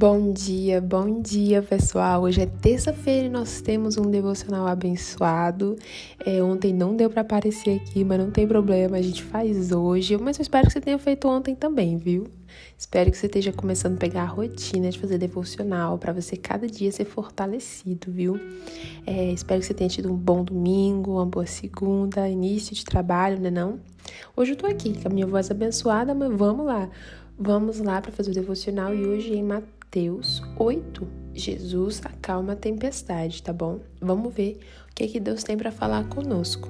Bom dia, bom dia pessoal. Hoje é terça-feira e nós temos um devocional abençoado. É, ontem não deu para aparecer aqui, mas não tem problema, a gente faz hoje. Mas eu espero que você tenha feito ontem também, viu? Espero que você esteja começando a pegar a rotina de fazer devocional para você cada dia ser fortalecido, viu? É, espero que você tenha tido um bom domingo, uma boa segunda, início de trabalho, né não? Hoje eu tô aqui com a minha voz abençoada, mas vamos lá. Vamos lá para fazer o devocional e hoje em Mateus Mateus 8, Jesus acalma a tempestade, tá bom? Vamos ver o que, que Deus tem para falar conosco.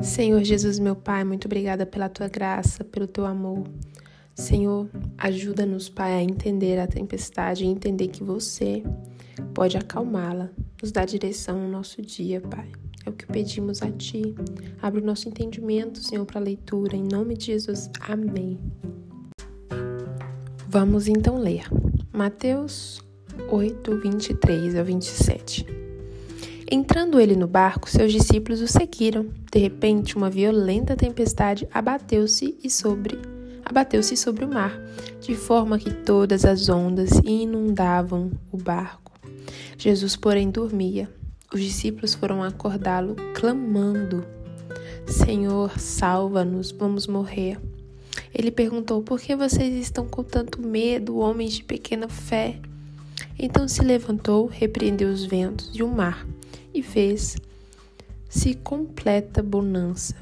Senhor Jesus, meu Pai, muito obrigada pela tua graça, pelo teu amor. Senhor, ajuda-nos, Pai, a entender a tempestade e entender que você pode acalmá-la, nos dá direção no nosso dia, Pai. É o que pedimos a Ti. Abre o nosso entendimento, Senhor, para a leitura. Em nome de Jesus. Amém. Vamos então ler Mateus 8, 23 a 27. Entrando ele no barco, seus discípulos o seguiram. De repente, uma violenta tempestade abateu-se e sobre abateu-se sobre o mar, de forma que todas as ondas inundavam o barco. Jesus, porém, dormia. Os discípulos foram acordá-lo, clamando: Senhor, salva-nos, vamos morrer. Ele perguntou: Por que vocês estão com tanto medo, homens de pequena fé? Então se levantou, repreendeu os ventos e o mar e fez-se completa bonança.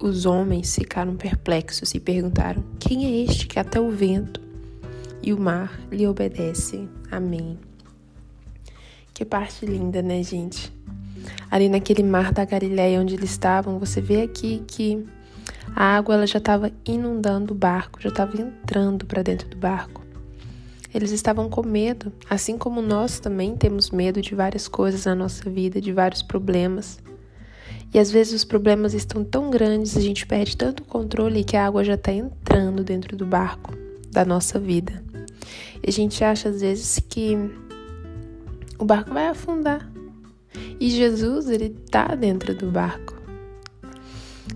Os homens ficaram perplexos e perguntaram: Quem é este que até o vento e o mar lhe obedece? Amém. Que parte linda, né, gente? Ali naquele mar da Galileia onde eles estavam, você vê aqui que a água ela já estava inundando o barco, já estava entrando para dentro do barco. Eles estavam com medo, assim como nós também temos medo de várias coisas na nossa vida, de vários problemas. E às vezes os problemas estão tão grandes, a gente perde tanto controle que a água já está entrando dentro do barco da nossa vida. E a gente acha às vezes que o barco vai afundar. E Jesus, ele está dentro do barco.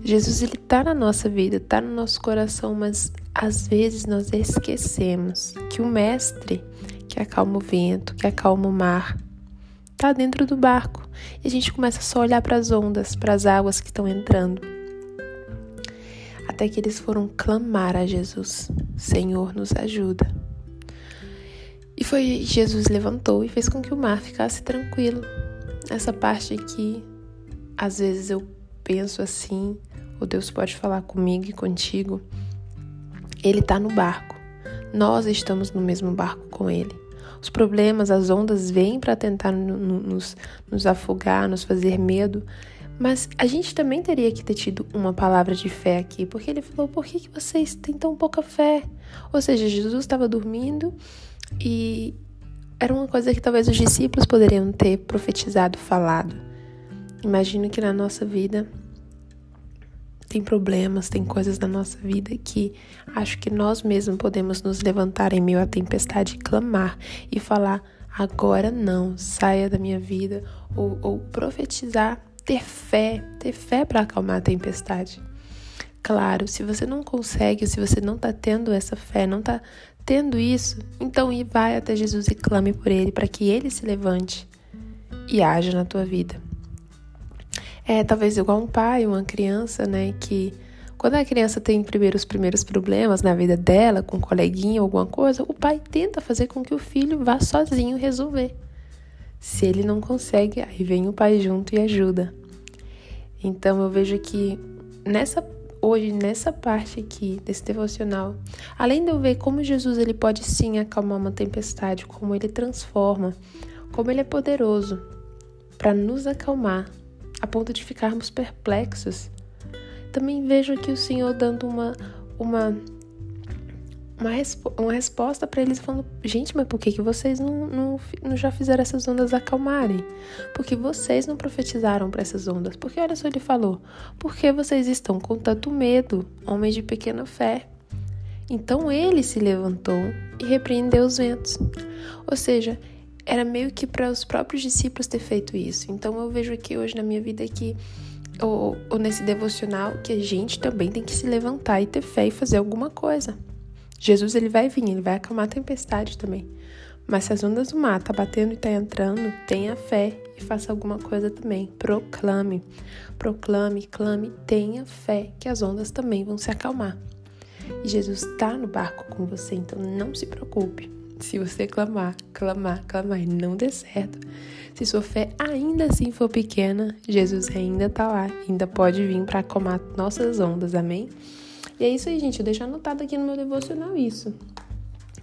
Jesus ele está na nossa vida, está no nosso coração, mas às vezes nós esquecemos que o mestre que acalma o vento, que acalma o mar, está dentro do barco. E a gente começa só a olhar para as ondas, para as águas que estão entrando. Até que eles foram clamar a Jesus: Senhor, nos ajuda. E foi Jesus levantou e fez com que o mar ficasse tranquilo. Essa parte aqui, às vezes eu penso assim, ou Deus pode falar comigo e contigo, Ele está no barco. Nós estamos no mesmo barco com Ele. Os problemas, as ondas vêm para tentar nos, nos afogar, nos fazer medo, mas a gente também teria que ter tido uma palavra de fé aqui, porque ele falou: por que, que vocês têm tão pouca fé? Ou seja, Jesus estava dormindo e era uma coisa que talvez os discípulos poderiam ter profetizado, falado. Imagino que na nossa vida tem problemas, tem coisas na nossa vida que acho que nós mesmos podemos nos levantar em meio à tempestade e clamar e falar: agora não, saia da minha vida, ou, ou profetizar, ter fé, ter fé para acalmar a tempestade. Claro, se você não consegue, se você não está tendo essa fé, não está tendo isso, então vai até Jesus e clame por ele para que ele se levante e haja na tua vida. É talvez igual um pai, uma criança, né? Que quando a criança tem primeiro os primeiros problemas na vida dela, com um coleguinha ou alguma coisa, o pai tenta fazer com que o filho vá sozinho resolver. Se ele não consegue, aí vem o pai junto e ajuda. Então eu vejo que nessa hoje nessa parte aqui desse devocional, além de eu ver como Jesus ele pode sim acalmar uma tempestade, como ele transforma, como ele é poderoso para nos acalmar a ponto de ficarmos perplexos. Também vejo aqui o Senhor dando uma uma uma, respo uma resposta para eles falando: gente, mas por que, que vocês não, não, não já fizeram essas ondas acalmarem? Porque vocês não profetizaram para essas ondas? Porque olha só, ele falou: porque vocês estão com tanto medo, homens de pequena fé. Então ele se levantou e repreendeu os ventos. Ou seja, era meio que para os próprios discípulos ter feito isso. Então eu vejo aqui hoje na minha vida que ou, ou, nesse devocional que a gente também tem que se levantar e ter fé e fazer alguma coisa. Jesus ele vai vir, ele vai acalmar a tempestade também. Mas se as ondas do mar tá batendo e tá entrando, tenha fé e faça alguma coisa também. Proclame, proclame, clame, tenha fé que as ondas também vão se acalmar. E Jesus está no barco com você, então não se preocupe. Se você clamar, clamar, clamar e não der certo, se sua fé ainda assim for pequena, Jesus ainda está lá, ainda pode vir para acalmar nossas ondas, amém? E é isso aí, gente. Eu deixo anotado aqui no meu devocional isso.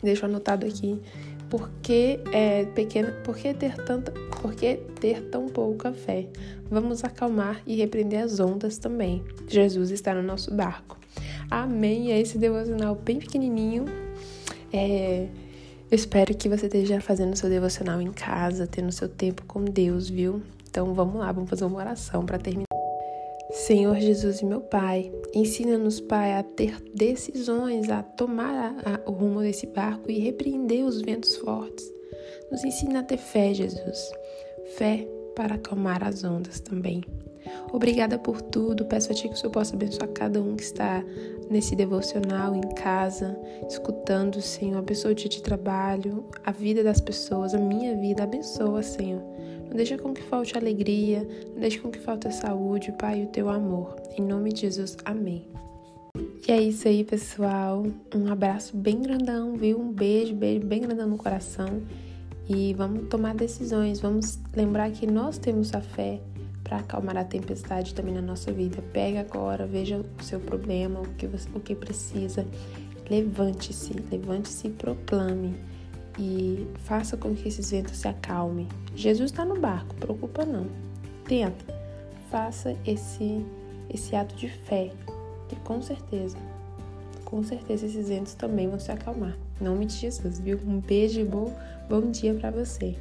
Deixo anotado aqui por que é pequena, por que ter tanta, por que ter tão pouca fé? Vamos acalmar e repreender as ondas também. Jesus está no nosso barco. Amém. É esse devocional bem pequenininho. É, eu espero que você esteja fazendo seu devocional em casa, tendo seu tempo com Deus, viu? Então vamos lá, vamos fazer uma oração para terminar. Senhor Jesus meu Pai, ensina-nos, Pai, a ter decisões, a tomar a, a, o rumo desse barco e repreender os ventos fortes. Nos ensina a ter fé, Jesus. Fé para acalmar as ondas também. Obrigada por tudo. Peço a Ti que o Senhor possa abençoar cada um que está nesse devocional, em casa, escutando, Senhor. Abençoa o dia de trabalho, a vida das pessoas, a minha vida. Abençoa, Senhor. Não deixa com que falte alegria, não deixa com que falte a saúde, Pai, e o Teu amor. Em nome de Jesus, amém. E é isso aí, pessoal. Um abraço bem grandão, viu? Um beijo, beijo bem grandão no coração. E vamos tomar decisões. Vamos lembrar que nós temos a fé para acalmar a tempestade também na nossa vida. Pega agora, veja o seu problema, o que, você, o que precisa. Levante-se, levante-se e proclame. E faça com que esses ventos se acalmem. Jesus está no barco, preocupa não. Tenta, faça esse, esse ato de fé, que com certeza, com certeza esses ventos também vão se acalmar. Em nome de Jesus, viu? Um beijo e bom, bom dia para você.